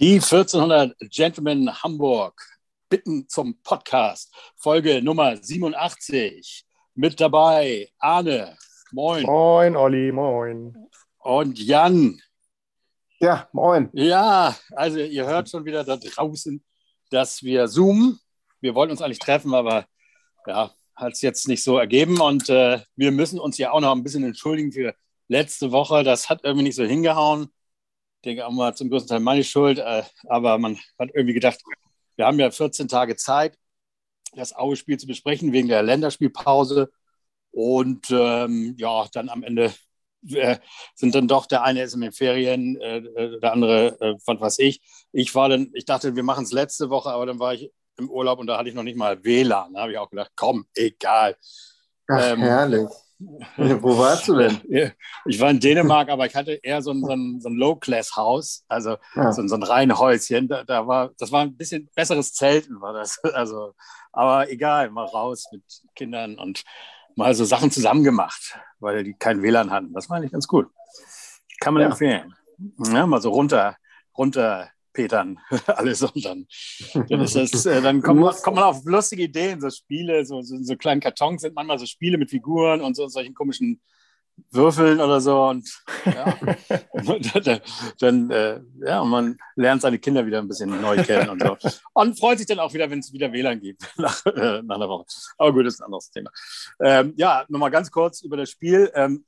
Die 1400 Gentlemen Hamburg bitten zum Podcast, Folge Nummer 87. Mit dabei Arne, moin. Moin, Olli, moin. Und Jan. Ja, moin. Ja, also ihr hört schon wieder da draußen, dass wir zoomen. Wir wollten uns eigentlich treffen, aber ja, hat es jetzt nicht so ergeben. Und äh, wir müssen uns ja auch noch ein bisschen entschuldigen für letzte Woche. Das hat irgendwie nicht so hingehauen denke auch mal zum größten Teil meine Schuld, äh, aber man hat irgendwie gedacht, wir haben ja 14 Tage Zeit, das Aue-Spiel zu besprechen wegen der Länderspielpause. Und ähm, ja, dann am Ende äh, sind dann doch, der eine ist in den Ferien, äh, äh der andere, äh, was weiß ich. Ich war dann, ich dachte, wir machen es letzte Woche, aber dann war ich im Urlaub und da hatte ich noch nicht mal WLAN. Da habe ich auch gedacht, komm, egal. Ach, ähm, herrlich. Wo warst du denn? Ich war in Dänemark, aber ich hatte eher so ein, so ein, so ein Low-Class-Haus, also ja. so, ein, so ein Reihenhäuschen. Da, da, war, das war ein bisschen besseres Zelten, war das. Also, aber egal, mal raus mit Kindern und mal so Sachen zusammen gemacht, weil die kein WLAN hatten. Das war eigentlich ganz gut. Kann man ja. empfehlen. Ja, mal so runter, runter Petern alles und dann, dann ist das, äh, dann kommt, man, kommt man auf lustige Ideen, so Spiele, so, so, so kleinen Kartons sind manchmal so Spiele mit Figuren und so solchen komischen Würfeln oder so und ja, und dann, äh, ja, und man lernt seine Kinder wieder ein bisschen neu kennen und so und freut sich dann auch wieder, wenn es wieder WLAN gibt nach, äh, nach einer Woche. Aber gut, das ist ein anderes Thema. Ähm, ja, nochmal ganz kurz über das Spiel. Ähm,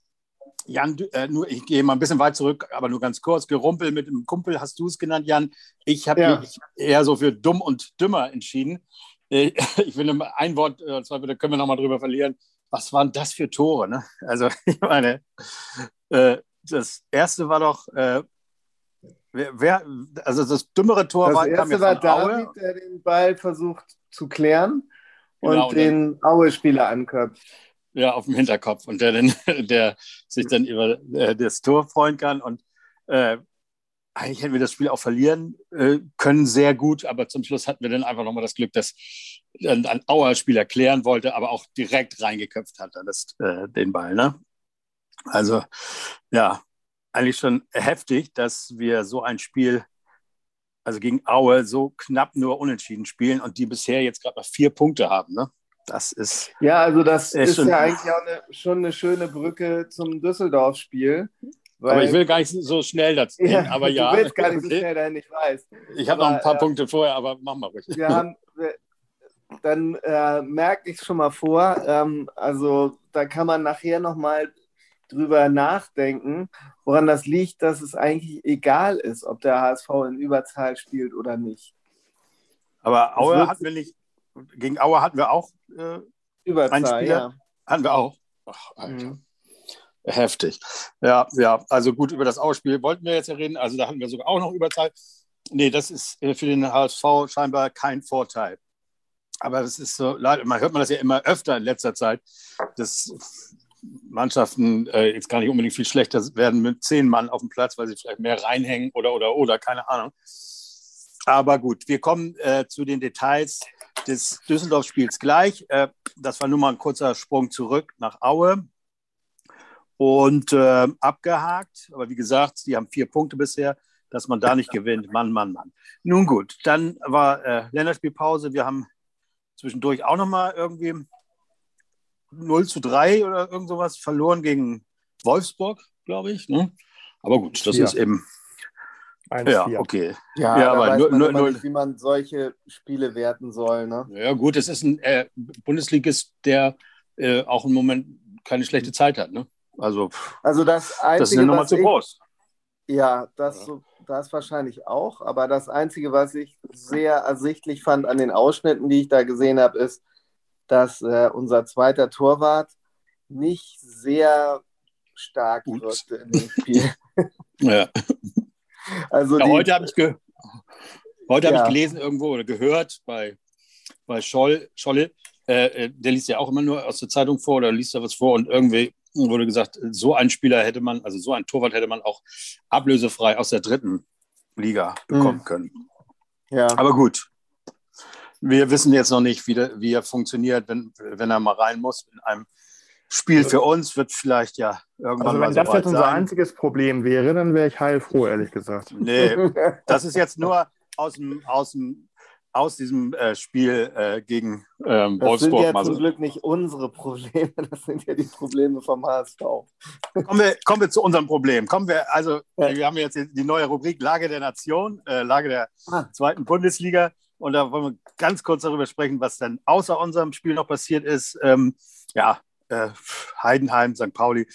Jan, äh, nur, ich gehe mal ein bisschen weit zurück, aber nur ganz kurz. Gerumpel mit einem Kumpel, hast du es genannt, Jan. Ich habe ja. mich eher so für dumm und dümmer entschieden. Äh, ich will ein Wort, äh, zwar da können wir nochmal drüber verlieren. Was waren das für Tore? Ne? Also, ich meine, äh, das erste war doch, äh, wer, wer, also das dümmere Tor das war. Das erste war David, Aue. der den Ball versucht zu klären genau, und den Aue-Spieler anköpft ja, auf dem Hinterkopf und der, den, der sich dann über äh, das Tor freuen kann. Und äh, eigentlich hätten wir das Spiel auch verlieren äh, können, sehr gut, aber zum Schluss hatten wir dann einfach nochmal das Glück, dass ein, ein Auer-Spieler klären wollte, aber auch direkt reingeköpft hat, das, äh, den Ball. Ne? Also, ja, eigentlich schon heftig, dass wir so ein Spiel, also gegen Aue, so knapp nur unentschieden spielen und die bisher jetzt gerade mal vier Punkte haben. Ne? Das ist. Ja, also das ist ja eigentlich auch eine, schon eine schöne Brücke zum Düsseldorf-Spiel. aber ich will gar nicht so schnell dazu ja, aber ja. Du willst gar nicht so schnell dahin, ich weiß. Ich habe noch ein paar äh, Punkte vorher, aber mach mal ruhig. Wir haben, wir, dann äh, merke ich es schon mal vor. Ähm, also da kann man nachher nochmal drüber nachdenken, woran das liegt, dass es eigentlich egal ist, ob der HSV in Überzahl spielt oder nicht. Aber Aue hat mir nicht gegen Aue hatten wir auch äh, Überzahl, ja. Hatten wir auch. Ach, Alter. Mhm. Heftig. Ja, ja, also gut, über das Ausspiel wollten wir jetzt ja reden. Also da hatten wir sogar auch noch Überzahl. Nee, das ist äh, für den HSV scheinbar kein Vorteil. Aber das ist so, leider, man hört man das ja immer öfter in letzter Zeit, dass Mannschaften äh, jetzt gar nicht unbedingt viel schlechter werden mit zehn Mann auf dem Platz, weil sie vielleicht mehr reinhängen oder oder oder, keine Ahnung. Aber gut, wir kommen äh, zu den Details des Düsseldorf-Spiels gleich. Äh, das war nur mal ein kurzer Sprung zurück nach Aue. Und äh, abgehakt. Aber wie gesagt, die haben vier Punkte bisher, dass man da nicht gewinnt. Mann, Mann, Mann. Nun gut, dann war äh, Länderspielpause. Wir haben zwischendurch auch nochmal irgendwie 0 zu 3 oder irgend sowas verloren gegen Wolfsburg, glaube ich. Ne? Aber gut, das ja. ist eben 1, ja, 4. okay. Ja, ja aber nur, nur, nur nicht, wie man solche Spiele werten soll. Ne? Ja, gut, es ist ein äh, Bundesligist, der äh, auch im Moment keine schlechte Zeit hat. Ne? Also, also das, Einzige, das ist eine Nummer zu groß. Ja, das, ja. das wahrscheinlich auch. Aber das Einzige, was ich sehr ersichtlich fand an den Ausschnitten, die ich da gesehen habe, ist, dass äh, unser zweiter Torwart nicht sehr stark wirkte in dem Spiel. ja. Also ja, heute habe ich, ge heute ja. hab ich gelesen irgendwo oder gehört bei, bei Scholl, Scholle, äh, äh, der liest ja auch immer nur aus der Zeitung vor oder liest da was vor und irgendwie wurde gesagt, so einen Spieler hätte man, also so einen Torwart hätte man auch ablösefrei aus der dritten Liga bekommen mhm. können. Ja. Aber gut, wir wissen jetzt noch nicht, wie, der, wie er funktioniert, wenn, wenn er mal rein muss in einem Spiel für uns wird vielleicht ja irgendwann also wenn das jetzt unser sein. einziges Problem wäre, dann wäre ich heilfroh, ehrlich gesagt. Nee, das ist jetzt nur aus dem, aus dem aus diesem äh, Spiel äh, gegen ähm, Das sind Wolfsburg ja mal zum so. Glück nicht unsere Probleme, das sind ja die Probleme vom HSV. Kommen wir, kommen wir zu unserem Problem. Kommen wir, also, Ja. wir haben jetzt die neue Rubrik Lage der Nation, äh, Lage der Ah. zweiten Bundesliga. Und da wollen wir ganz kurz darüber sprechen, was dann außer unserem Spiel noch passiert ist. Ähm, ja, äh, Heidenheim, St. Pauli,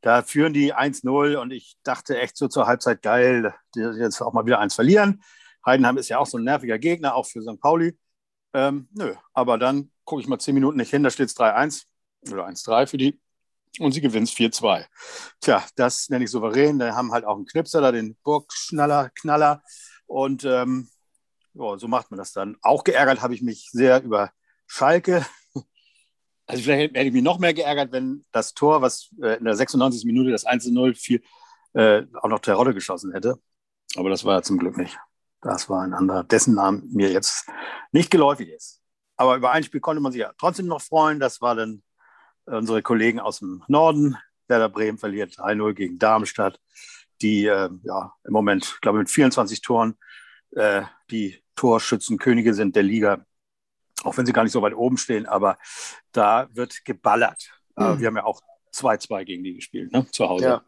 da führen die 1-0 und ich dachte echt so zur Halbzeit, geil, jetzt auch mal wieder eins verlieren. Heidenheim ist ja auch so ein nerviger Gegner, auch für St. Pauli. Ähm, nö, aber dann gucke ich mal zehn Minuten nicht hin, da steht es 3-1 oder 1-3 für die und sie gewinnt 4-2. Tja, das nenne ich souverän. Da haben halt auch einen Knipser, da den Burgschnaller, Knaller. Und ähm, ja, so macht man das dann. Auch geärgert habe ich mich sehr über Schalke. Also vielleicht hätte ich mich noch mehr geärgert, wenn das Tor, was äh, in der 96. Minute das 1-0 fiel, äh, auch noch Terodde geschossen hätte. Aber das war ja zum Glück nicht. Das war ein anderer, dessen Namen mir jetzt nicht geläufig ist. Aber über ein Spiel konnte man sich ja trotzdem noch freuen. Das war dann unsere Kollegen aus dem Norden. Werder Bremen verliert 3-0 gegen Darmstadt, die äh, ja, im Moment, glaube ich, mit 24 Toren äh, die Torschützenkönige sind der Liga. Auch wenn sie gar nicht so weit oben stehen, aber da wird geballert. Mhm. wir haben ja auch 2-2 gegen die gespielt, ne? zu Hause. Ja.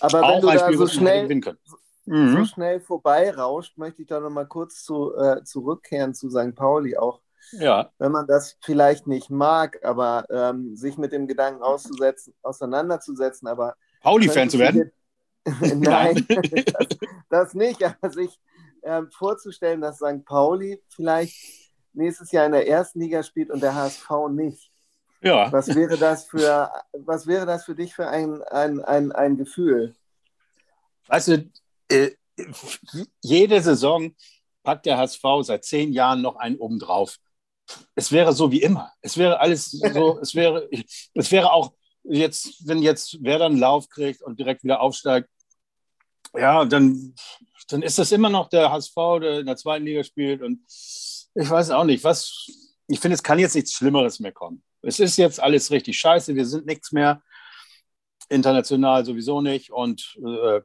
Aber wenn auch du ein da Spiel, so schnell, können. so Mhm. schnell vorbeirauscht, möchte ich da noch mal kurz zu, äh, zurückkehren zu St. Pauli. Auch Ja, wenn man das vielleicht nicht mag, aber ähm, sich mit dem Gedanken auseinanderzusetzen, aber Pauli-Fan zu werden. Nein, das, das nicht, aber sich ähm, vorzustellen, dass St. Pauli vielleicht nächstes Jahr in der ersten Liga spielt und der HSV nicht. Ja, Was wäre das für, was wäre das für dich für ein, ein, ein, ein Gefühl? weißt du, äh, jede Saison packt der HSV seit zehn Jahren noch einen obendrauf. Es wäre so wie immer. Es wäre alles so, es wäre, es wäre auch jetzt, wenn jetzt Werder einen Lauf kriegt und direkt wieder aufsteigt, ja, dann, dann ist das immer noch der HSV, der in der zweiten Liga spielt. Und ich weiß auch nicht, was, ich finde, es kann jetzt nichts Schlimmeres mehr kommen. Es ist jetzt alles richtig scheiße, wir sind nichts mehr. International sowieso nicht. Und äh,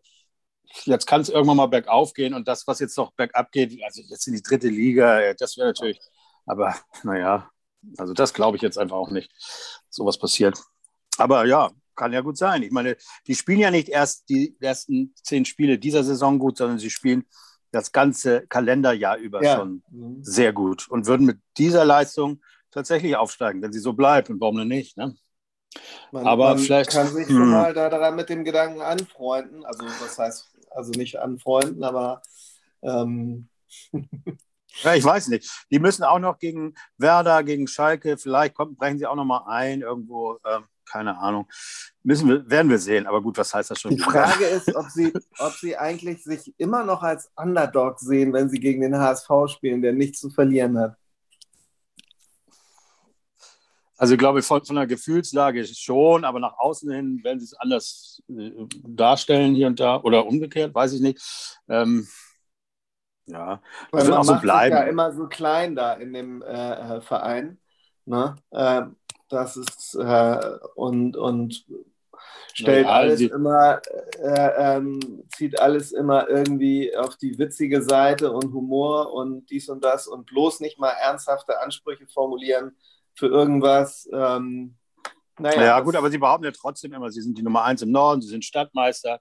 jetzt kann es irgendwann mal bergauf gehen und das, was jetzt noch bergab geht, also jetzt in die dritte Liga, das wäre natürlich, aber naja, also das glaube ich jetzt einfach auch nicht, sowas passiert. Aber ja, kann ja gut sein. Ich meine, die spielen ja nicht erst die ersten zehn Spiele dieser Saison gut, sondern sie spielen das ganze Kalenderjahr über Ja. schon sehr gut und würden mit dieser Leistung tatsächlich aufsteigen, wenn sie so bleibt. Und warum denn nicht? Ne? Man, Aber man vielleicht- kann sich hm. schon mal da, daran mit dem Gedanken anfreunden. Also was heißt, also nicht anfreunden, aber ähm, Ja, ich weiß nicht. Die müssen auch noch gegen Werder, gegen Schalke, vielleicht kommt, brechen sie auch noch mal ein irgendwo, ähm, keine Ahnung. Müssen wir, werden wir sehen. Aber gut, was heißt das schon? die? Frage ist, ob sie, ob sie eigentlich sich immer noch als Underdog sehen, wenn sie gegen den HSV spielen, der nichts zu verlieren hat. Also ich glaube, von, von der Gefühlslage schon, aber nach außen hin werden sie es anders äh, darstellen hier und da oder umgekehrt, weiß ich nicht. Ähm, ja, das wird man auch so bleiben. ja immer so klein da in dem äh, äh, Verein. Ne? Äh, das ist äh, und, und stellt Ja, alles immer, äh, ähm, zieht alles immer irgendwie auf die witzige Seite und Humor und dies und das und bloß nicht mal ernsthafte Ansprüche formulieren für irgendwas. Ähm, naja, Ja, gut, aber sie behaupten ja trotzdem immer, sie sind die Nummer eins im Norden, sie sind Stadtmeister.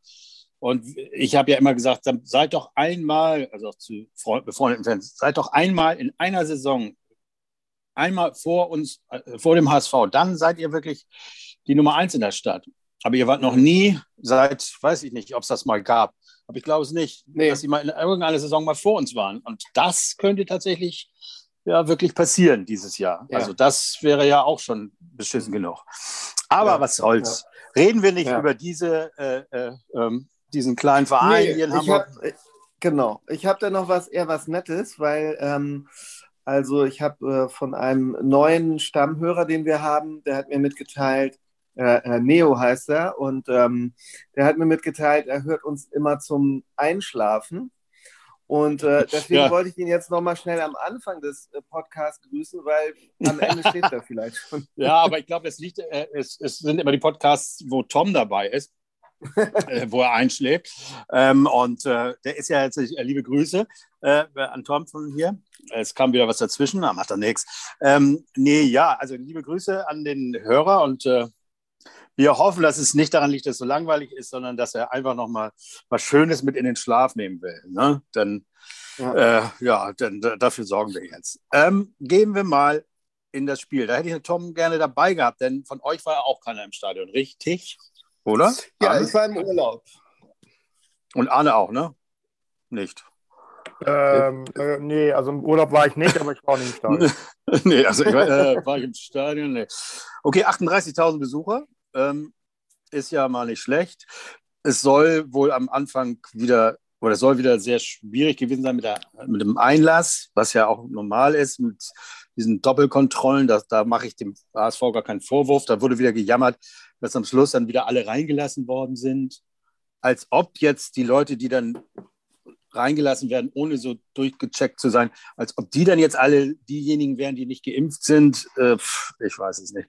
Und ich habe ja immer gesagt, seid doch einmal, also auch zu Freund- befreundeten Fans, seid doch einmal in einer Saison, einmal vor uns, äh, vor dem HSV, dann seid ihr wirklich die Nummer eins in der Stadt. Aber ihr wart noch nie seit, weiß ich nicht, ob es das mal gab, aber ich glaube es nicht, Nee. dass sie mal in irgendeiner Saison mal vor uns waren. Und das könnte tatsächlich ja wirklich passieren dieses Jahr. Ja. Also das wäre ja auch schon beschissen genug. Aber Ja. was soll's? Reden wir nicht Ja. über diese, äh, äh, ähm, diesen kleinen Verein Nee, hier in ich Hamburg? hab, äh, genau. Ich habe da noch was eher was Nettes, weil ähm, also ich habe äh, von einem neuen Stammhörer, den wir haben, der hat mir mitgeteilt, äh, äh, Neo heißt er, und ähm, der hat mir mitgeteilt, er hört uns immer zum Einschlafen. Und äh, deswegen ja. wollte ich ihn jetzt nochmal schnell am Anfang des äh, Podcasts grüßen, weil am Ende steht er vielleicht schon. Ja, aber ich glaube, es, liegt, äh, es, es sind immer die Podcasts, wo Tom dabei ist. äh, wo er einschlägt. Ähm, und äh, der ist ja jetzt, äh, liebe Grüße äh, an Tom von hier. Es kam wieder was dazwischen, da macht er nichts. Ähm, nee, ja, also liebe Grüße an den Hörer und äh, wir hoffen, dass es nicht daran liegt, dass es so langweilig ist, sondern dass er einfach nochmal was Schönes mit in den Schlaf nehmen will. Ne? Dann, ja, äh, ja dann, dafür sorgen wir jetzt. Ähm, gehen wir mal in das Spiel. Da hätte ich Tom gerne dabei gehabt, denn von euch war ja auch keiner im Stadion, richtig? Oder? Ja, Arne? ich war im Urlaub. Und Arne auch, ne? Nicht. Ähm, äh, nee, also im Urlaub war ich nicht, aber ich war auch nicht im Stadion. nee, also ich war, äh, war ich im Stadion, nee. Okay, 38.000 Besucher ähm, ist ja mal nicht schlecht. Es soll wohl am Anfang wieder, oder es soll wieder sehr schwierig gewesen sein mit, der, mit dem Einlass, was ja auch normal ist, mit diesen Doppelkontrollen. Da, da mache ich dem HSV gar keinen Vorwurf. Da wurde wieder gejammert, dass am Schluss dann wieder alle reingelassen worden sind. Als ob jetzt die Leute, die dann reingelassen werden, ohne so durchgecheckt zu sein, als ob die dann jetzt alle diejenigen wären, die nicht geimpft sind. Äh, ich weiß es nicht.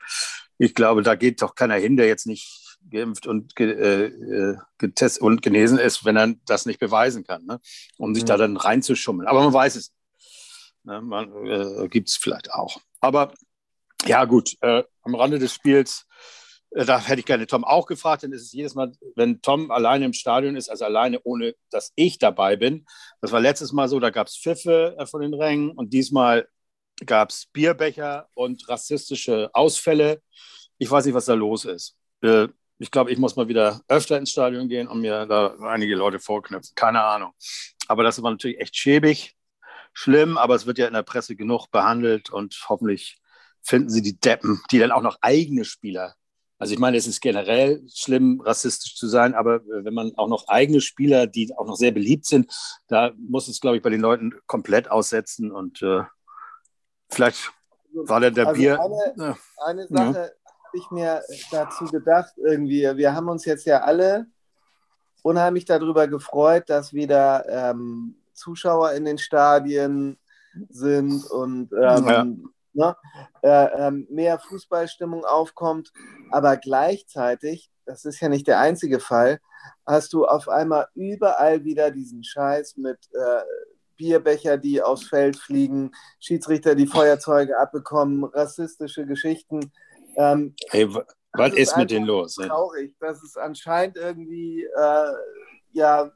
Ich glaube, da geht doch keiner hin, der jetzt nicht geimpft und ge, äh, äh getestet und genesen ist, wenn er das nicht beweisen kann, ne? um sich mhm. da dann reinzuschummeln. Aber man weiß es. Ne? Man äh, gibt es vielleicht auch. Aber ja, gut, äh, am Rande des Spiels da hätte ich gerne Tom auch gefragt, denn es ist jedes Mal, wenn Tom alleine im Stadion ist, also alleine, ohne dass ich dabei bin. Das war letztes Mal so, da gab es Pfiffe äh, von den Rängen und diesmal gab es Bierbecher und rassistische Ausfälle. Ich weiß nicht, was da los ist. Äh, ich glaube, ich muss mal wieder öfter ins Stadion gehen und mir da einige Leute vorknüpfen. Keine Ahnung. Aber das war natürlich echt schäbig, schlimm, aber es wird ja in der Presse genug behandelt und hoffentlich finden sie die Deppen, die dann auch noch eigene Spieler also ich meine, es ist generell schlimm, rassistisch zu sein, aber äh, wenn man auch noch eigene Spieler, die auch noch sehr beliebt sind, da muss es, glaube ich, bei den Leuten komplett aussetzen. Und äh, vielleicht war der, der also Bier. Eine, eine Sache ja. habe ich mir dazu gedacht, irgendwie, wir haben uns jetzt ja alle unheimlich darüber gefreut, dass wieder ähm, Zuschauer in den Stadien sind und ähm, ja ne, äh, äh, mehr Fußballstimmung aufkommt. Aber gleichzeitig, das ist ja nicht der einzige Fall, hast du auf einmal überall wieder diesen Scheiß mit äh, Bierbecher, die aufs Feld fliegen, Schiedsrichter, die Feuerzeuge abbekommen, rassistische Geschichten. Ähm, hey, was ist, ist mit denen los? Traurig, dass es anscheinend irgendwie äh, ja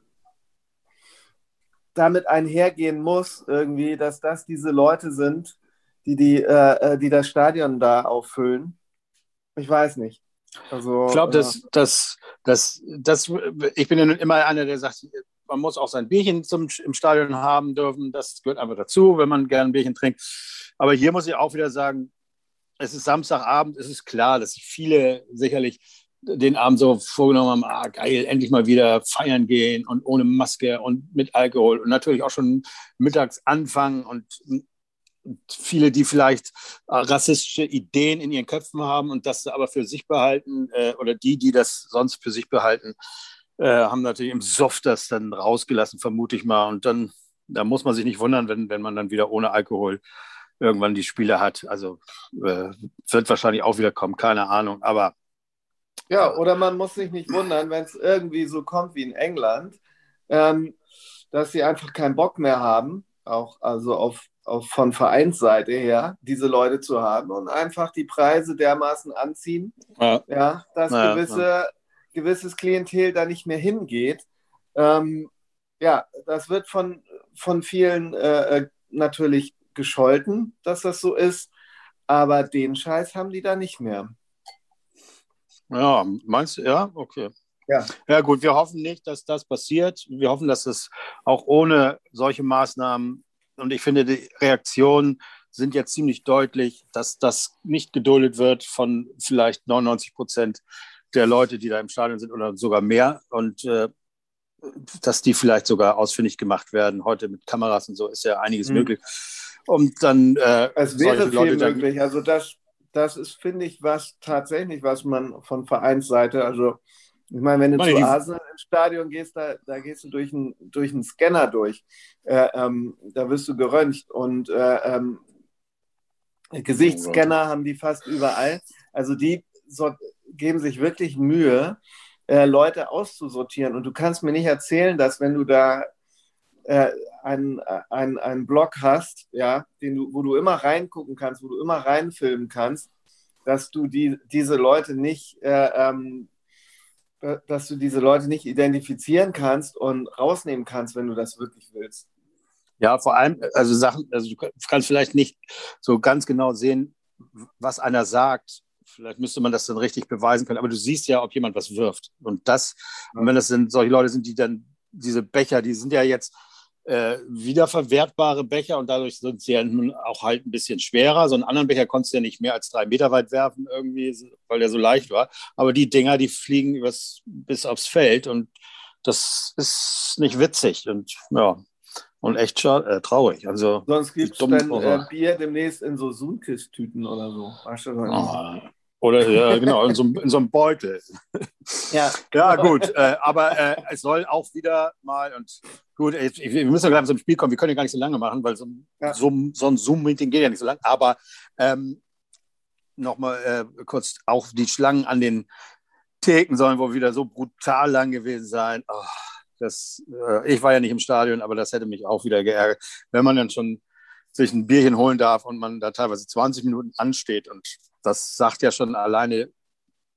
damit einhergehen muss, irgendwie, dass das diese Leute sind, die, die, äh, äh, die das Stadion da auffüllen. Ich weiß nicht. Also, ich glaube, dass, äh, dass, dass, dass, ich bin ja immer einer, der sagt, man muss auch sein Bierchen zum, im Stadion haben dürfen. Das gehört einfach dazu, wenn man gerne ein Bierchen trinkt. Aber hier muss ich auch wieder sagen, es ist Samstagabend, es ist klar, dass sich viele sicherlich den Abend so vorgenommen haben, ah, geil, endlich mal wieder feiern gehen und ohne Maske und mit Alkohol und natürlich auch schon mittags anfangen und viele, die vielleicht äh, rassistische Ideen in ihren Köpfen haben und das aber für sich behalten äh, oder die, die das sonst für sich behalten, äh, haben natürlich im Soft das dann rausgelassen, vermute ich mal. Und dann da muss man sich nicht wundern, wenn, wenn man dann wieder ohne Alkohol irgendwann die Spiele hat. Also äh, wird wahrscheinlich auch wieder kommen, keine Ahnung. Aber ja, oder man muss sich nicht wundern, wenn es irgendwie so kommt wie in England, ähm, dass sie einfach keinen Bock mehr haben, auch also auf von Vereinsseite her, diese Leute zu haben und einfach die Preise dermaßen anziehen, ja, ja dass ja, gewisse, ja. gewisses Klientel da nicht mehr hingeht. Ähm, ja, das wird von, von vielen äh, äh, natürlich gescholten, dass das so ist, aber den Scheiß haben die da nicht mehr. Ja, meinst du, ja, okay. Ja. ja, gut, wir hoffen nicht, dass das passiert. Wir hoffen, dass es auch ohne solche Maßnahmen und ich finde, die Reaktionen sind jetzt ziemlich deutlich, dass das nicht geduldet wird von vielleicht 99 Prozent der Leute, die da im Stadion sind oder sogar mehr. Und äh, dass die vielleicht sogar ausfindig gemacht werden. Heute mit Kameras und so ist ja einiges mhm. möglich. Und dann. Äh, es wäre viel möglich. Also, das, das ist, finde ich, was tatsächlich, was man von Vereinsseite, also Ich meine, wenn du meine, zu Arsenal ins Stadion gehst, da, da gehst du durch einen durch Scanner durch. Äh, ähm, da wirst du geröntgt und äh, ähm, Gesichtsscanner oh haben die fast überall. Also die so, geben sich wirklich Mühe, äh, Leute auszusortieren. Und du kannst mir nicht erzählen, dass wenn du da äh, einen, einen, einen Blog hast, ja, den du, wo du immer reingucken kannst, wo du immer reinfilmen kannst, dass du die, diese Leute nicht, äh, ähm, dass du diese Leute nicht identifizieren kannst und rausnehmen kannst, wenn du das wirklich willst. Ja, vor allem, also Sachen, also du kannst vielleicht nicht so ganz genau sehen, was einer sagt. Vielleicht müsste man das dann richtig beweisen können, aber du siehst ja, ob jemand was wirft. Und das, ja. wenn das sind solche Leute sind, die dann diese Becher, die sind ja jetzt äh, wiederverwertbare Becher und dadurch sind sie ja nun auch halt ein bisschen schwerer. So einen anderen Becher konntest du ja nicht mehr als drei Meter weit werfen, irgendwie, weil der so leicht war. Aber die Dinger, die fliegen übers, bis aufs Feld und das ist nicht witzig und ja, und echt äh, traurig. Also, Sonst gibt es dann äh, Bier demnächst in so Sunkist-Tüten oder so. Weißt du, oh, oder ja, genau, in so, in so einem Beutel. Ja, ja gut. Äh, aber äh, es soll auch wieder mal, und gut, ich, wir müssen ja gleich zum Spiel kommen, wir können ja gar nicht so lange machen, weil so, ja. so, so ein Zoom-Meeting geht ja nicht so lange. Aber ähm, nochmal äh, kurz, auch die Schlangen an den Theken sollen wohl wieder so brutal lang gewesen sein. Oh, das, äh, ich war ja nicht im Stadion, aber das hätte mich auch wieder geärgert, wenn man dann schon sich ein Bierchen holen darf und man da teilweise 20 Minuten ansteht. Und das sagt ja schon alleine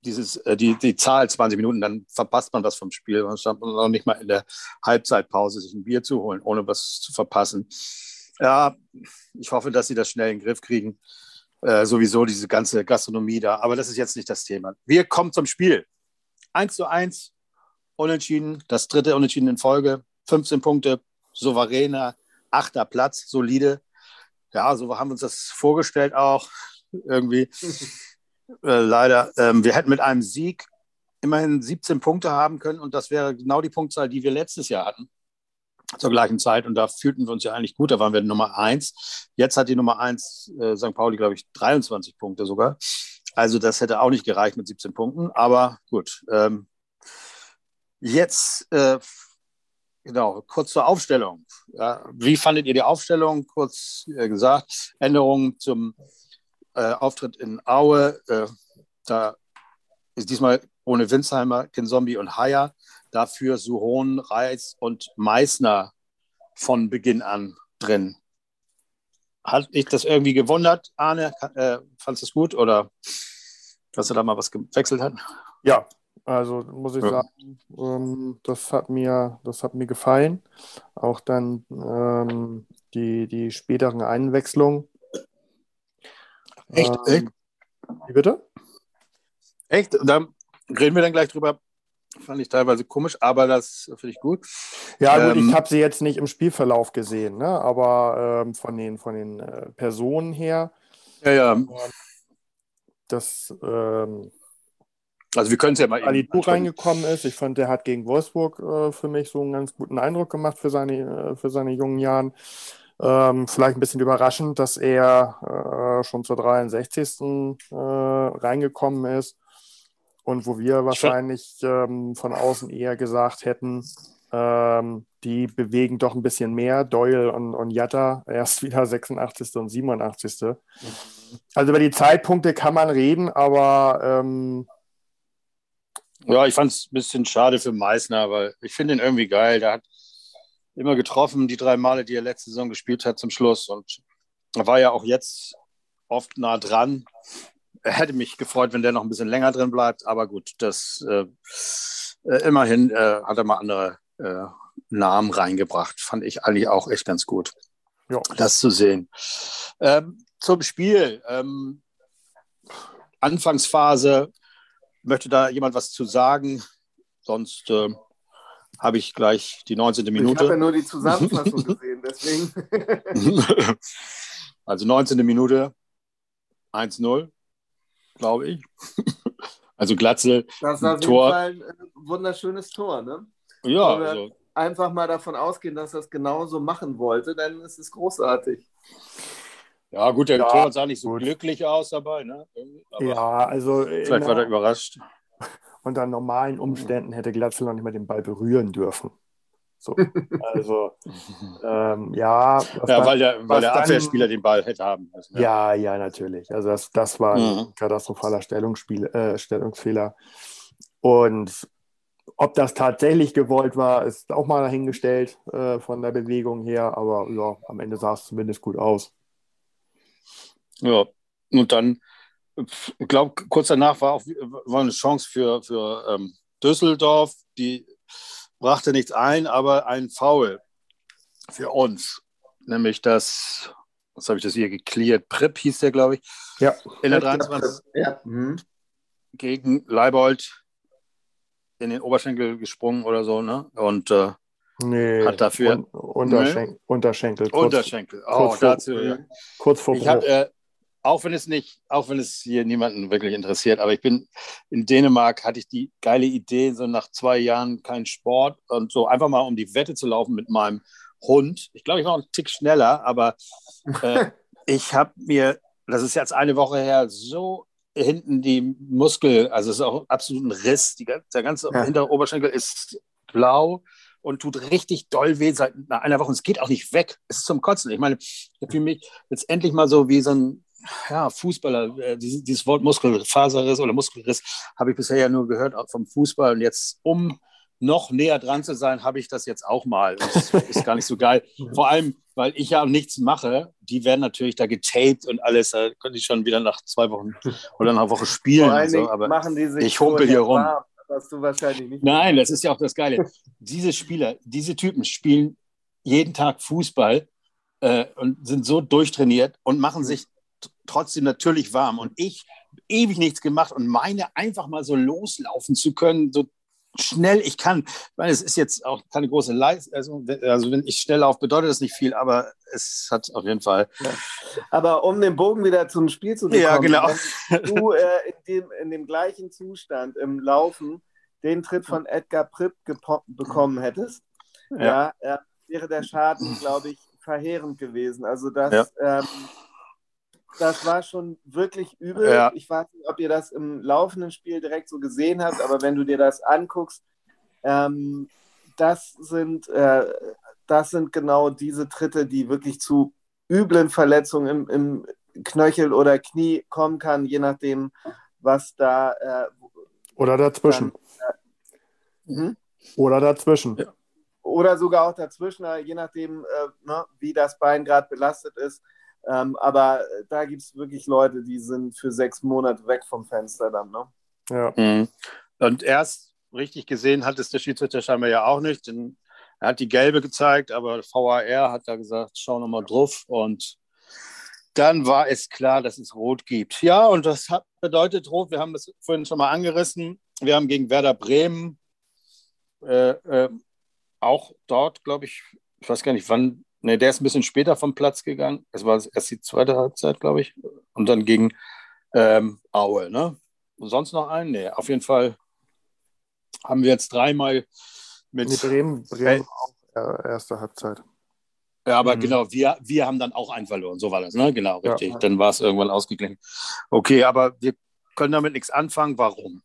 dieses, äh, die, die Zahl 20 Minuten, dann verpasst man was vom Spiel. Man schafft noch nicht mal in der Halbzeitpause sich ein Bier zu holen, ohne was zu verpassen. Ja, ich hoffe, dass sie das schnell in den Griff kriegen. Äh, sowieso diese ganze Gastronomie da. Aber das ist jetzt nicht das Thema. Wir kommen zum Spiel. 1 zu 1, unentschieden, das dritte Unentschieden in Folge, 15 Punkte, souveräner, achter Platz, solide ja, so haben wir uns das vorgestellt auch irgendwie. äh, leider. Ähm, wir hätten mit einem Sieg immerhin 17 Punkte haben können und das wäre genau die Punktzahl, die wir letztes Jahr hatten zur gleichen Zeit und da fühlten wir uns ja eigentlich gut, da waren wir Nummer eins. Jetzt hat die Nummer eins äh, St. Pauli, glaube ich, 23 Punkte sogar. Also das hätte auch nicht gereicht mit 17 Punkten, aber gut. Ähm, jetzt äh, Genau, kurz zur Aufstellung. Ja, wie fandet ihr die Aufstellung? Kurz äh, gesagt, Änderungen zum äh, Auftritt in Aue. Äh, da ist diesmal ohne Winsheimer, Kinzombie und Haya. Dafür Suhon, Reis und Meißner von Beginn an drin. Hat dich das irgendwie gewundert, Arne? Äh, fandest du es gut oder dass er da mal was gewechselt hat? Ja, also muss ich ja. sagen, ähm, das hat mir, das hat mir gefallen. Auch dann ähm, die, die späteren Einwechslungen. Echt? Ähm, echt? Wie bitte? Echt? Und da reden wir dann gleich drüber. Fand ich teilweise komisch, aber das finde ich gut. Ja, gut, ich ähm, habe sie jetzt nicht im Spielverlauf gesehen, ne? aber ähm, von den, von den äh, Personen her. Ja, ja. Das ähm, also wir können es ja mal Ali Du reingekommen ist. Ich fand, der hat gegen Wolfsburg äh, für mich so einen ganz guten Eindruck gemacht für seine, äh, für seine jungen Jahren. Ähm, vielleicht ein bisschen überraschend, dass er äh, schon zur 63. Äh, reingekommen ist. Und wo wir wahrscheinlich ähm, von außen eher gesagt hätten, ähm, die bewegen doch ein bisschen mehr. Doyle und, und Jatta erst wieder 86. und 87. Mhm. Also über die Zeitpunkte kann man reden, aber ähm, ja, ich fand es ein bisschen schade für Meißner, weil ich finde ihn irgendwie geil. Der hat immer getroffen, die drei Male, die er letzte Saison gespielt hat zum Schluss. Und er war ja auch jetzt oft nah dran. Er hätte mich gefreut, wenn der noch ein bisschen länger drin bleibt. Aber gut, das äh, äh, immerhin äh, hat er mal andere äh, Namen reingebracht. Fand ich eigentlich auch echt ganz gut, ja. das zu sehen. Ähm, zum Spiel. Ähm, Anfangsphase Möchte da jemand was zu sagen? Sonst äh, habe ich gleich die 19. Minute. Ich habe ja nur die Zusammenfassung gesehen, deswegen. also 19. Minute 1-0, glaube ich. Also Glatzel. Das war auf Tor. jeden Fall ein wunderschönes Tor, ne? Ja. Also, einfach mal davon ausgehen, dass er es genauso machen wollte, dann ist es großartig. Ja, gut, der ja, Torwart sah nicht so gut. glücklich aus dabei. Ne? Aber ja, also. Vielleicht war er überrascht. Unter normalen mhm. Umständen hätte Glatzel noch nicht mal den Ball berühren dürfen. So, also, ähm, ja. Ja, weil der, weil der Abwehrspieler den Ball hätte haben müssen. Ja, ja, ja natürlich. Also, das, das war ein mhm. katastrophaler Stellungsspiel, äh, Stellungsfehler. Und ob das tatsächlich gewollt war, ist auch mal dahingestellt äh, von der Bewegung her. Aber ja, am Ende sah es zumindest gut aus. Ja, und dann, ich glaube, kurz danach war auch war eine Chance für, für ähm, Düsseldorf. Die brachte nichts ein, aber ein Foul für uns. Nämlich das, was habe ich das hier geklärt? Prip hieß der, glaube ich. Ja. In der 23. Ja. Mhm. Gegen Leibold in den Oberschenkel gesprungen oder so, ne? Und äh, nee, hat dafür. Un Unterschen nee. Unterschenkel. Kurz, Unterschenkel. Oh, kurz dazu. Vor, ja. Kurz vor ich hab, äh, auch wenn es nicht, auch wenn es hier niemanden wirklich interessiert, aber ich bin in Dänemark, hatte ich die geile Idee, so nach zwei Jahren kein Sport und so einfach mal um die Wette zu laufen mit meinem Hund. Ich glaube, ich war einen Tick schneller, aber äh, ich habe mir, das ist jetzt eine Woche her, so hinten die Muskel, also es ist auch absolut ein Riss, die, der ganze ja. hintere Oberschenkel ist blau und tut richtig doll weh seit einer Woche. Und es geht auch nicht weg. Es ist zum Kotzen. Ich meine, ich fühle mich jetzt endlich mal so wie so ein ja, Fußballer, äh, dieses, dieses, Wort Muskelfaserriss oder Muskelriss habe ich bisher ja nur gehört vom Fußball. Und jetzt, um noch näher dran zu sein, habe ich das jetzt auch mal. Das ist gar nicht so geil. Vor allem, weil ich ja nichts mache. Die werden natürlich da getaped und alles. Da könnte ich schon wieder nach zwei Wochen oder einer Woche spielen. So, aber machen die sich ich humpel hier rum. was du wahrscheinlich nicht Nein, das ist ja auch das Geile. diese Spieler, diese Typen spielen jeden Tag Fußball äh, und sind so durchtrainiert und machen sich trotzdem natürlich warm. Und ich ewig nichts gemacht und meine einfach mal so loslaufen zu können, so schnell ich kann. Ich meine, es ist jetzt auch keine große Leistung. Also, also, wenn ich schnell laufe, bedeutet das nicht viel, aber es hat auf jeden Fall. Ja. Aber um den Bogen wieder zum Spiel zu bekommen, ja, genau. wenn du äh, in, dem, in dem gleichen Zustand im Laufen den Tritt von Edgar Pripp bekommen hättest, ja. ja äh, wäre der Schaden, glaube ich, verheerend gewesen. Also das. Ja. Ähm, das war schon wirklich übel. Ja. Ich weiß nicht, ob ihr das im laufenden Spiel direkt so gesehen habt, aber wenn du dir das anguckst, ähm, das, sind, äh, das sind genau diese Tritte, die wirklich zu üblen Verletzungen im, im Knöchel oder Knie kommen kann, je nachdem, was da. Äh, oder dazwischen. Dann, äh, hm? Oder dazwischen. Ja. Oder sogar auch dazwischen, äh, je nachdem, äh, ne, wie das Bein gerade belastet ist. Ähm, aber da gibt es wirklich Leute, die sind für sechs Monate weg vom Fenster dann. Ne? Ja. Mhm. Und erst richtig gesehen hat es der Schiedsrichter scheinbar ja auch nicht. Denn er hat die gelbe gezeigt, aber VAR hat da gesagt, schau nochmal drauf. Und dann war es klar, dass es rot gibt. Ja, und das hat, bedeutet rot, wir haben das vorhin schon mal angerissen. Wir haben gegen Werder Bremen äh, äh, auch dort, glaube ich, ich weiß gar nicht, wann Ne, der ist ein bisschen später vom Platz gegangen. Es war erst die zweite Halbzeit, glaube ich. Und dann gegen ähm, Aue. Ne? Und sonst noch einen? Nee, auf jeden Fall haben wir jetzt dreimal mit. Nee, Bremen, Bremen auch äh, erste Halbzeit. Ja, aber mhm. genau, wir, wir haben dann auch einen verloren. So war das, ne? Genau, richtig. Ja. Dann war es irgendwann ausgeglichen. Okay, aber wir können damit nichts anfangen. Warum?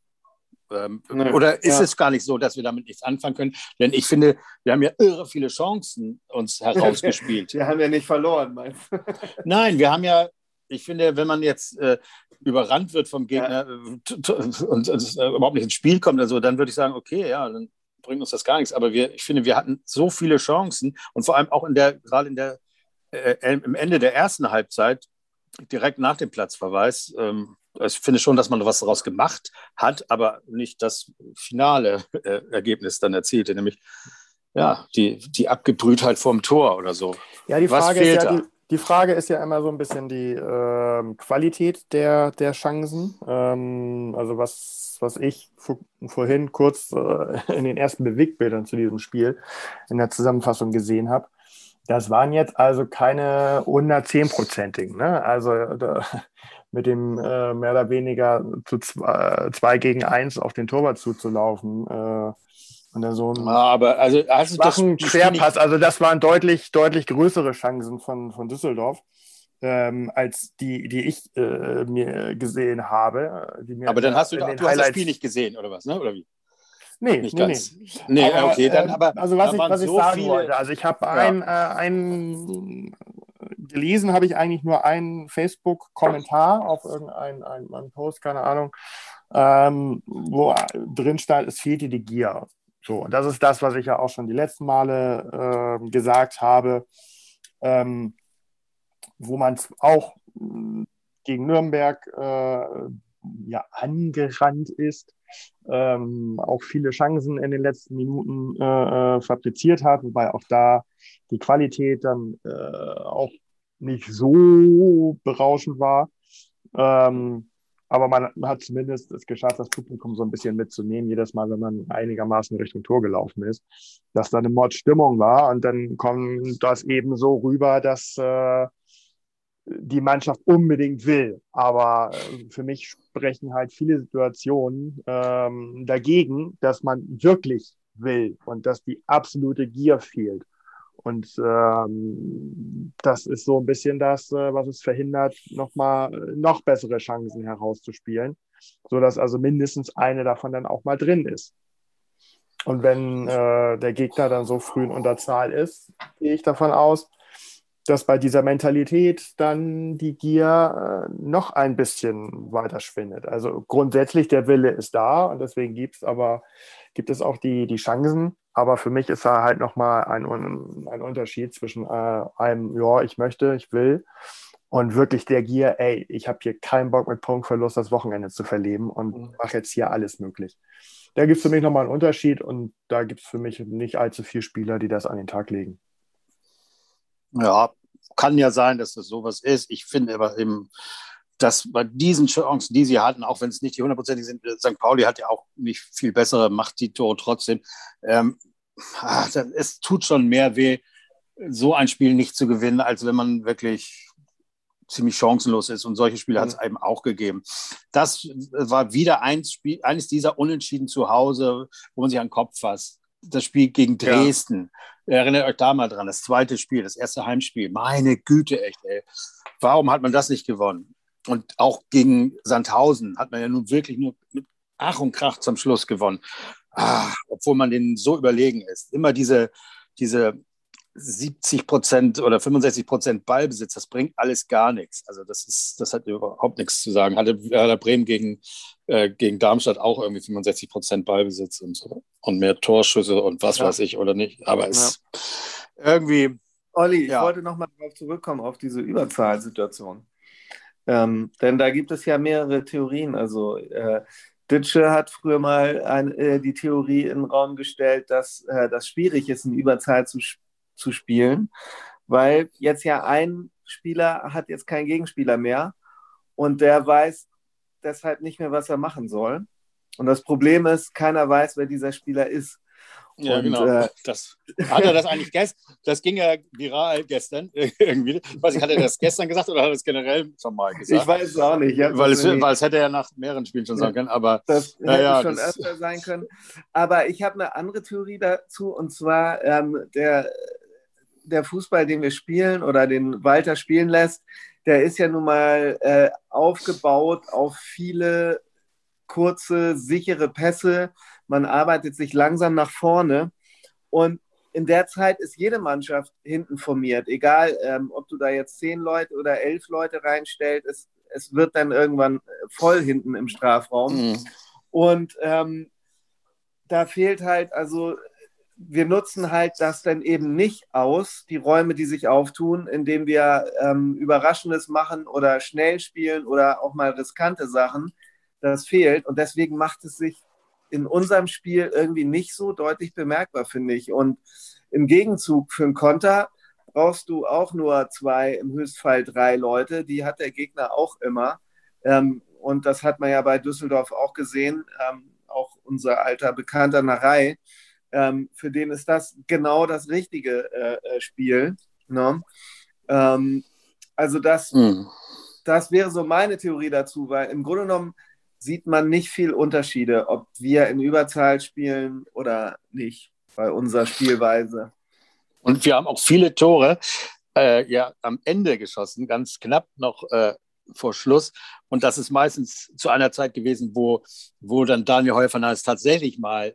Ähm, nee, oder ist ja. es gar nicht so, dass wir damit nichts anfangen können? Denn ich finde, wir haben ja irre viele Chancen uns herausgespielt. wir haben ja nicht verloren, meinst du? Nein, wir haben ja, ich finde, wenn man jetzt äh, überrannt wird vom Gegner ja. und, und, und äh, überhaupt nicht ins Spiel kommt, also, dann würde ich sagen, okay, ja, dann bringt uns das gar nichts. Aber wir, ich finde, wir hatten so viele Chancen und vor allem auch in der, gerade in der, äh, im Ende der ersten Halbzeit, direkt nach dem Platzverweis, ähm, ich finde schon, dass man was daraus gemacht hat, aber nicht das finale äh, Ergebnis dann erzielte, nämlich ja, die, die Abgebrühtheit vorm Tor oder so. Ja, die Frage, ist ja, die, die, Frage ist ja immer so ein bisschen die äh, Qualität der, der Chancen. Ähm, also was, was ich vorhin kurz äh, in den ersten Bewegbildern zu diesem Spiel in der Zusammenfassung gesehen habe. Das waren jetzt also keine 110-prozentigen. Ne? Also da, mit dem äh, mehr oder weniger zu zwei, zwei, gegen eins auf den Torwart zuzulaufen. Äh, und dann so ein aber also hast du das Querpass. Also das waren deutlich, deutlich größere Chancen von, von Düsseldorf. ähm, als die, die ich äh, mir gesehen habe. Mir, aber dann hast du, du hast das Spiel nicht gesehen, oder was, ne? Oder wie? Nee, nicht nee, ganz. Nee, nee aber, okay, dann ähm, aber. Also, was ich, was ich so sagen viele... wollte, also ich habe ja. ein, äh, ein gelesen habe ich eigentlich nur einen Facebook-Kommentar auf irgendeinen einen, Post, keine Ahnung, ähm, wo drin stand, es fehlte die Gier. So, und das ist das, was ich ja auch schon die letzten Male äh, gesagt habe, ähm, wo man auch äh, gegen Nürnberg äh, ja, angerannt ist, ähm, auch viele Chancen in den letzten Minuten äh, äh fabriziert hat, wobei auch da die Qualität dann äh, auch nicht so berauschend war. Ähm, aber man hat zumindest es geschafft, das Publikum so ein bisschen mitzunehmen, jedes Mal, wenn man einigermaßen Richtung Tor gelaufen ist, dass da eine Mordstimmung war. Und dann kommt das eben so rüber, dass äh, die Mannschaft unbedingt will. Aber äh, für mich sprechen halt viele Situationen ähm, dagegen, dass man wirklich will und dass die absolute Gier fehlt. Und ähm, das ist so ein bisschen das, äh, was es verhindert, nochmal äh, noch bessere Chancen herauszuspielen, sodass also mindestens eine davon dann auch mal drin ist. Und wenn äh, der Gegner dann so früh in Unterzahl ist, gehe ich davon aus, dass bei dieser Mentalität dann die Gier äh, noch ein bisschen weiter schwindet. Also grundsätzlich der Wille ist da und deswegen gibt's aber, gibt es auch die, die Chancen. Aber für mich ist da halt nochmal ein, ein Unterschied zwischen äh, einem, ja, ich möchte, ich will und wirklich der Gier, ey, ich habe hier keinen Bock mit Punktverlust das Wochenende zu verleben und mhm. mache jetzt hier alles möglich. Da gibt es für mich nochmal einen Unterschied und da gibt es für mich nicht allzu viele Spieler, die das an den Tag legen. Ja, kann ja sein, dass das sowas ist. Ich finde aber eben, dass bei diesen Chancen, die sie hatten, auch wenn es nicht die hundertprozentig sind, St. Pauli hat ja auch nicht viel bessere, macht die Tore trotzdem. Ähm, ah, es tut schon mehr weh, so ein Spiel nicht zu gewinnen, als wenn man wirklich ziemlich chancenlos ist. Und solche Spiele mhm. hat es einem auch gegeben. Das war wieder ein Spiel, eines dieser Unentschieden zu Hause, wo man sich an den Kopf fasst. Das Spiel gegen Dresden. Ja. Erinnert euch da mal dran, das zweite Spiel, das erste Heimspiel. Meine Güte, echt, ey. Warum hat man das nicht gewonnen? Und auch gegen Sandhausen hat man ja nun wirklich nur mit Ach und Krach zum Schluss gewonnen. Ah, obwohl man denen so überlegen ist. Immer diese, diese 70 Prozent oder 65 Prozent Ballbesitz, das bringt alles gar nichts. Also das ist, das hat überhaupt nichts zu sagen. Hatte Werder Bremen gegen, äh, gegen Darmstadt auch irgendwie 65 Prozent Ballbesitz und so und mehr Torschüsse und was ja. weiß ich oder nicht. Aber es ja. irgendwie. Olli, ich wollte nochmal darauf zurückkommen, auf diese Überzahlsituation. Ähm, denn da gibt es ja mehrere Theorien. Also äh, Ditsche hat früher mal ein, äh, die Theorie in den Raum gestellt, dass äh, das schwierig ist, in Überzahl zu, zu spielen, weil jetzt ja ein Spieler hat jetzt keinen Gegenspieler mehr und der weiß deshalb nicht mehr, was er machen soll. Und das Problem ist, keiner weiß, wer dieser Spieler ist. Ja, und, genau. Äh, das, hat er das eigentlich gestern? Das ging ja viral gestern irgendwie. Ich weiß nicht, hat er das gestern gesagt oder hat er das generell schon mal gesagt? Ich weiß es auch nicht. Weil es, weil es hätte er ja nach mehreren Spielen schon sagen können. Aber das hätte ja, schon das, öfter sein können. Aber ich habe eine andere Theorie dazu und zwar ähm, der, der Fußball, den wir spielen oder den Walter spielen lässt, der ist ja nun mal äh, aufgebaut auf viele kurze, sichere Pässe man arbeitet sich langsam nach vorne und in der Zeit ist jede Mannschaft hinten formiert, egal ähm, ob du da jetzt zehn Leute oder elf Leute reinstellst, es, es wird dann irgendwann voll hinten im Strafraum. Mhm. Und ähm, da fehlt halt, also wir nutzen halt das dann eben nicht aus, die Räume, die sich auftun, indem wir ähm, Überraschendes machen oder schnell spielen oder auch mal riskante Sachen. Das fehlt und deswegen macht es sich in unserem Spiel irgendwie nicht so deutlich bemerkbar, finde ich. Und im Gegenzug für einen Konter brauchst du auch nur zwei, im Höchstfall drei Leute. Die hat der Gegner auch immer. Ähm, und das hat man ja bei Düsseldorf auch gesehen. Ähm, auch unser alter Bekannter Narei. Ähm, für den ist das genau das richtige äh, äh Spiel. Ne? Ähm, also das, mhm. das wäre so meine Theorie dazu, weil im Grunde genommen sieht man nicht viel Unterschiede, ob wir in Überzahl spielen oder nicht bei unserer Spielweise. Und wir haben auch viele Tore, äh, ja am Ende geschossen, ganz knapp noch äh, vor Schluss. Und das ist meistens zu einer Zeit gewesen, wo, wo dann Daniel Heuer tatsächlich mal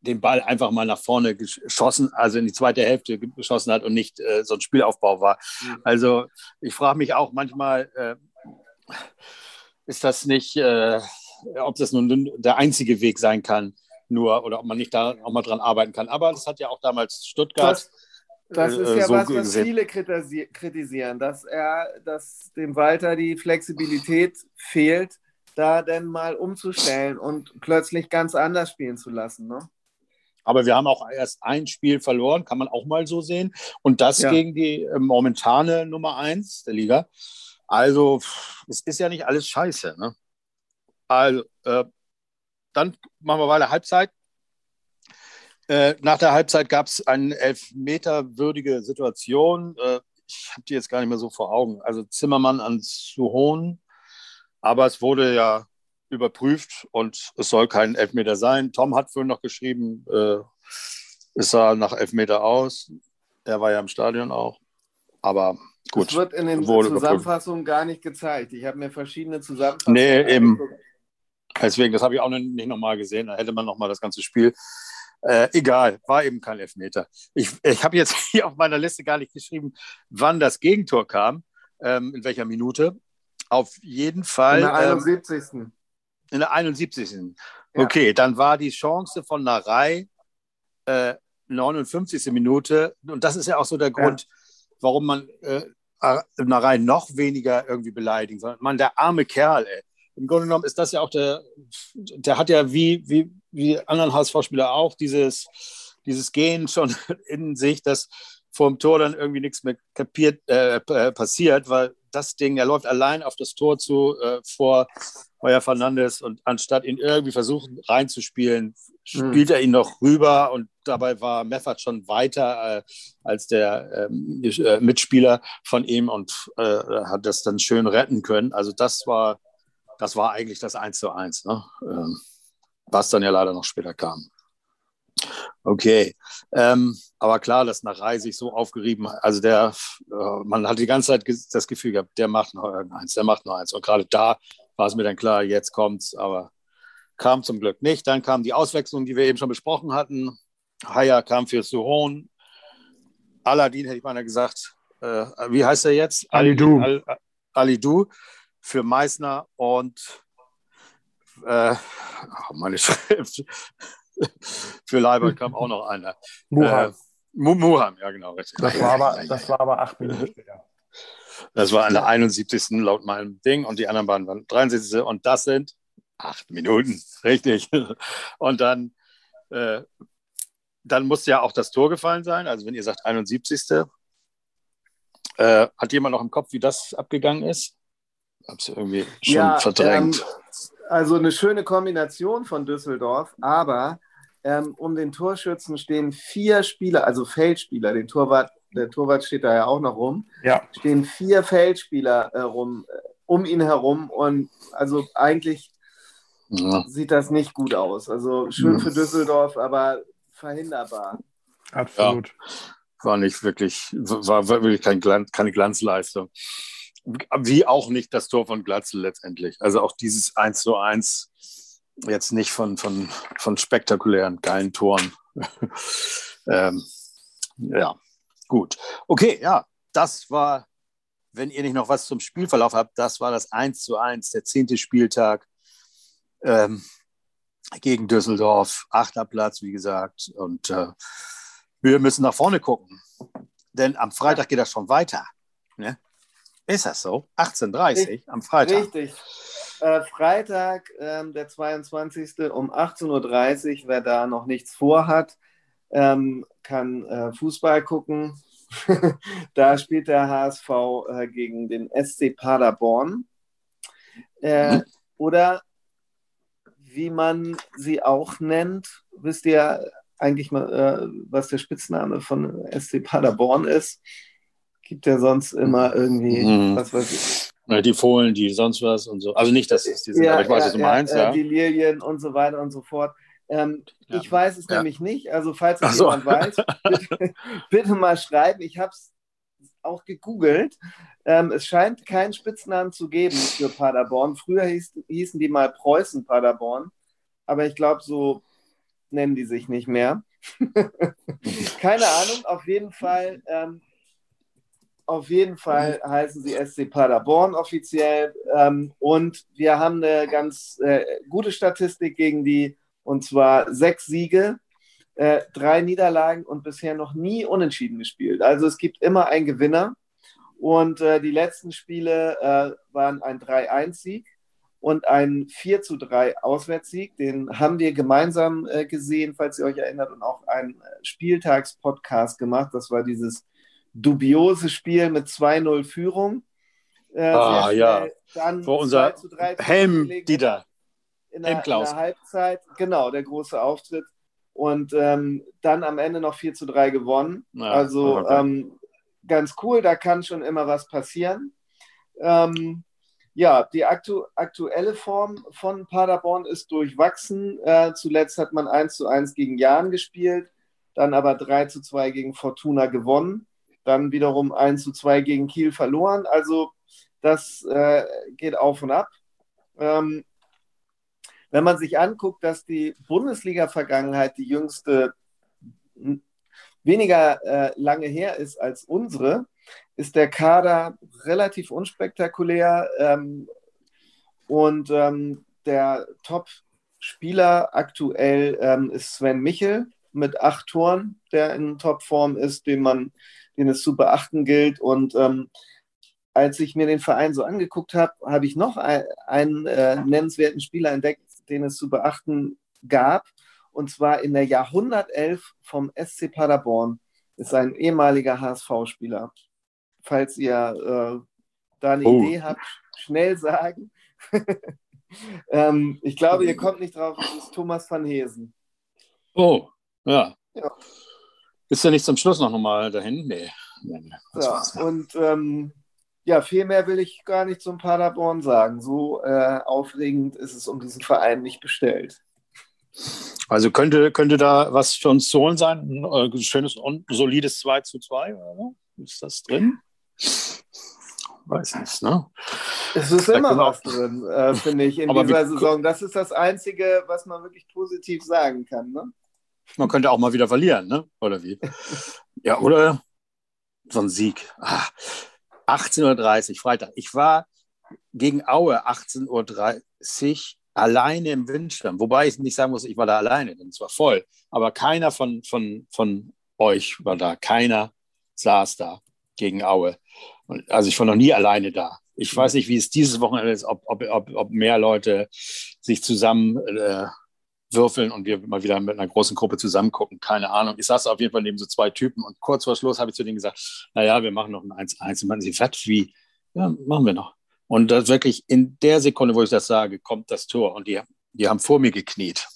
den Ball einfach mal nach vorne geschossen, also in die zweite Hälfte geschossen hat und nicht äh, so ein Spielaufbau war. Mhm. Also ich frage mich auch manchmal, äh, ist das nicht, äh, ob das nun der einzige Weg sein kann, nur oder ob man nicht da auch mal dran arbeiten kann. Aber das hat ja auch damals Stuttgart. Das, das ist äh, ja so was, was viele kritisieren, dass er, dass dem Walter die Flexibilität fehlt, da denn mal umzustellen und plötzlich ganz anders spielen zu lassen. Ne? Aber wir haben auch erst ein Spiel verloren, kann man auch mal so sehen. Und das ja. gegen die äh, momentane Nummer eins der Liga. Also, es ist ja nicht alles scheiße. Ne? Also, äh, dann machen wir weiter Halbzeit. Äh, nach der Halbzeit gab es eine elfmeterwürdige Situation. Äh, ich habe die jetzt gar nicht mehr so vor Augen. Also Zimmermann an Suhon. Aber es wurde ja überprüft und es soll kein Elfmeter sein. Tom hat vorhin noch geschrieben, äh, es sah nach Elfmeter aus. Er war ja im Stadion auch. Aber gut. Das wird in den Zusammenfassungen gar nicht gezeigt. Ich habe mir verschiedene Zusammenfassungen. Nee, eben. Deswegen, das habe ich auch nicht nochmal gesehen. Da hätte man nochmal das ganze Spiel. Äh, egal, war eben kein Elfmeter. Ich, ich habe jetzt hier auf meiner Liste gar nicht geschrieben, wann das Gegentor kam, ähm, in welcher Minute. Auf jeden Fall. In der 71. Ähm, in der 71. Ja. Okay, dann war die Chance von Narei äh, 59. Minute. Und das ist ja auch so der Grund, ja. warum man äh, Narei noch weniger irgendwie beleidigen soll. Man, der arme Kerl, ey. Im Grunde genommen ist das ja auch der, der hat ja wie, wie, wie anderen HSV-Spieler auch dieses, dieses Gehen schon in sich, dass vor dem Tor dann irgendwie nichts mehr kapiert, äh, passiert, weil das Ding, er läuft allein auf das Tor zu äh, vor Heuer Fernandes und anstatt ihn irgendwie versuchen reinzuspielen, spielt mhm. er ihn noch rüber und dabei war Meffert schon weiter äh, als der ähm, äh, Mitspieler von ihm und äh, hat das dann schön retten können. Also das war, das war eigentlich das 1 zu 1, ne? ähm, was dann ja leider noch später kam. Okay, ähm, aber klar, dass Narei sich so aufgerieben hat. Also der, äh, man hat die ganze Zeit das Gefühl gehabt, der macht noch irgendeins, der macht noch eins. Und gerade da war es mir dann klar, jetzt kommt's, aber kam zum Glück nicht. Dann kam die Auswechslung, die wir eben schon besprochen hatten. Haya kam für Suhon. Aladdin hätte ich mal gesagt. Äh, wie heißt er jetzt? Alidou. Al, Alidou für Meißner und äh, oh, meine Schrift. für Leiber kam auch noch einer. Muham. Äh, Muham, ja genau. Richtig. Das war aber, das war aber acht Minuten später. Das war an der 71. laut meinem Ding und die anderen waren dann 73. Und das sind acht Minuten, richtig. Und dann, äh, dann muss ja auch das Tor gefallen sein. Also wenn ihr sagt 71. Äh, hat jemand noch im Kopf, wie das abgegangen ist? Hab's irgendwie schon ja, verdrängt. Ähm, also eine schöne Kombination von Düsseldorf, aber ähm, um den Torschützen stehen vier Spieler, also Feldspieler, den Torwart der Torwart steht da ja auch noch rum, ja. stehen vier Feldspieler äh, rum, äh, um ihn herum und also eigentlich ja. sieht das nicht gut aus. Also schön für Düsseldorf, aber verhinderbar. Absolut. Ja. War nicht wirklich, war wirklich kein Glanz, keine Glanzleistung. Wie auch nicht das Tor von Glatzel letztendlich. Also auch dieses 1 zu 1 jetzt nicht von, von, von spektakulären, geilen Toren. ähm, ja, Gut. Okay, ja, das war, wenn ihr nicht noch was zum Spielverlauf habt, das war das 1 zu 1, der zehnte Spieltag ähm, gegen Düsseldorf. Achter Platz, wie gesagt. Und äh, wir müssen nach vorne gucken. Denn am Freitag geht das schon weiter. Ne? Ist das so? 18.30 Uhr am Freitag. Richtig. Äh, Freitag, äh, der 22. um 18.30 Uhr, wer da noch nichts vorhat, ähm, kann äh, Fußball gucken. da spielt der HSV äh, gegen den SC Paderborn. Äh, mhm. Oder wie man sie auch nennt, wisst ihr eigentlich mal, äh, was der Spitzname von SC Paderborn ist? Gibt ja sonst immer irgendwie, mhm. was weiß ich. Die Fohlen, die sonst was und so. Also nicht, dass es die sind, ja, aber ich weiß, ja, was du meinst. Ja, ja. Die Lilien und so weiter und so fort. Ähm, ja. Ich weiß es ja. nämlich nicht. Also falls es so. jemand weiß, bitte, bitte, mal schreiben. Ich habe es auch gegoogelt. Ähm, es scheint keinen Spitznamen zu geben für Paderborn. Früher hieß, hießen die mal Preußen Paderborn, aber ich glaube, so nennen die sich nicht mehr. Keine Ahnung, auf jeden Fall. Ähm, auf jeden Fall heißen sie SC Paderborn offiziell. Ähm, und wir haben eine ganz äh, gute Statistik gegen die, und zwar sechs Siege, äh, drei Niederlagen und bisher noch nie unentschieden gespielt. Also es gibt immer einen Gewinner. Und äh, die letzten Spiele äh, waren ein 3-1-Sieg und ein 4 3 Auswärtssieg. Den haben wir gemeinsam äh, gesehen, falls ihr euch erinnert, und auch einen äh, Spieltagspodcast gemacht. Das war dieses dubiose Spiel mit 2-0 Führung. Äh, ah, ja. Dann Vor unser Helm, Dieter. In der, in der Halbzeit, genau, der große Auftritt. Und ähm, dann am Ende noch 4 zu 3 gewonnen. Ja, also okay. ähm, ganz cool, da kann schon immer was passieren. Ähm, ja, die aktu aktuelle Form von Paderborn ist durchwachsen. Äh, zuletzt hat man 1 zu 1 gegen Jahn gespielt, dann aber 3 zu 2 gegen Fortuna gewonnen dann wiederum 1 zu 2 gegen Kiel verloren. Also das äh, geht auf und ab. Ähm, wenn man sich anguckt, dass die Bundesliga-Vergangenheit die jüngste weniger äh, lange her ist als unsere, ist der Kader relativ unspektakulär ähm, und ähm, der Top-Spieler aktuell ähm, ist Sven Michel mit acht Toren, der in Topform ist, den man den es zu beachten gilt. Und ähm, als ich mir den Verein so angeguckt habe, habe ich noch ein, einen äh, nennenswerten Spieler entdeckt, den es zu beachten gab. Und zwar in der Jahrhundertelf vom SC Paderborn ist ein ehemaliger HSV-Spieler. Falls ihr äh, da eine oh. Idee habt, schnell sagen. ähm, ich glaube, ihr kommt nicht drauf, es ist Thomas van Hesen. Oh, ja. ja. Ist ja nicht zum Schluss noch mal dahin? Nee. nee ja, und ähm, ja, viel mehr will ich gar nicht zum Paderborn sagen. So äh, aufregend ist es um diesen Verein nicht bestellt. Also könnte, könnte da was für uns zu holen sein? Ein äh, schönes und solides 2 zu 2 oder? Ist das drin? Weiß nicht, ne? Es ist immer was drin, äh, finde ich, in dieser Saison. Das ist das Einzige, was man wirklich positiv sagen kann. Ne? Man könnte auch mal wieder verlieren, ne? Oder wie? ja, oder so ein Sieg. Ah, 18.30 Uhr, Freitag. Ich war gegen Aue 18.30 Uhr alleine im Windsturm. Wobei ich nicht sagen muss, ich war da alleine, denn es war voll. Aber keiner von, von, von euch war da. Keiner saß da gegen Aue. Also ich war noch nie alleine da. Ich weiß nicht, wie es dieses Wochenende ist, ob, ob, ob, ob mehr Leute sich zusammen äh, würfeln und wir mal wieder mit einer großen Gruppe zusammen gucken. Keine Ahnung. Ich saß auf jeden Fall neben so zwei Typen und kurz vor Schluss habe ich zu denen gesagt, naja, wir machen noch ein 1-1. Und man sie fett wie, ja, machen wir noch. Und das wirklich in der Sekunde, wo ich das sage, kommt das Tor und die, die haben vor mir gekniet.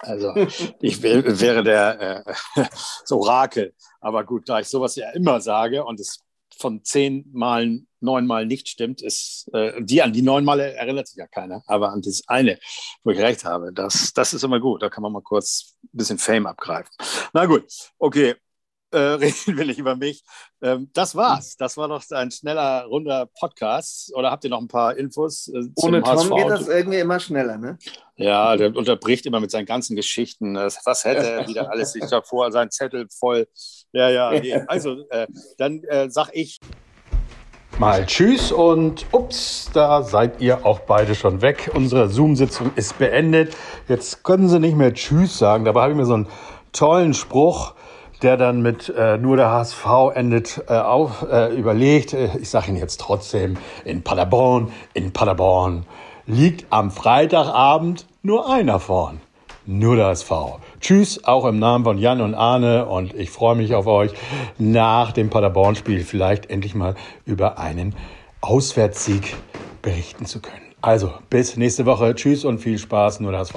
Also ich wäre der äh, das Orakel. Aber gut, da ich sowas ja immer sage und es von zehn Malen neunmal nicht stimmt, ist, äh, die an die neun Male erinnert sich ja keiner, aber an das eine, wo ich recht habe, das, das ist immer gut. Da kann man mal kurz ein bisschen Fame abgreifen. Na gut, okay, äh, reden will ich über mich. Ähm, das war's. Das war doch ein schneller, runder Podcast. Oder habt ihr noch ein paar Infos? Äh, Ohne Tom HSV? geht das irgendwie immer schneller, ne? Ja, der unterbricht immer mit seinen ganzen Geschichten. Was hätte er wieder alles sich davor, sein Zettel voll. Ja, ja. Nee. Also, äh, dann äh, sag ich. Mal Tschüss und ups, da seid ihr auch beide schon weg. Unsere Zoom-Sitzung ist beendet. Jetzt können sie nicht mehr Tschüss sagen. Dabei habe ich mir so einen tollen Spruch der dann mit äh, nur der HSV endet, äh, auf, äh, überlegt, äh, ich sage ihn jetzt trotzdem, in Paderborn, in Paderborn liegt am Freitagabend nur einer vorn. Nur der HSV. Tschüss, auch im Namen von Jan und Arne und ich freue mich auf euch nach dem Paderborn-Spiel vielleicht endlich mal über einen Auswärtssieg berichten zu können. Also, bis nächste Woche. Tschüss und viel Spaß, nur der HSV.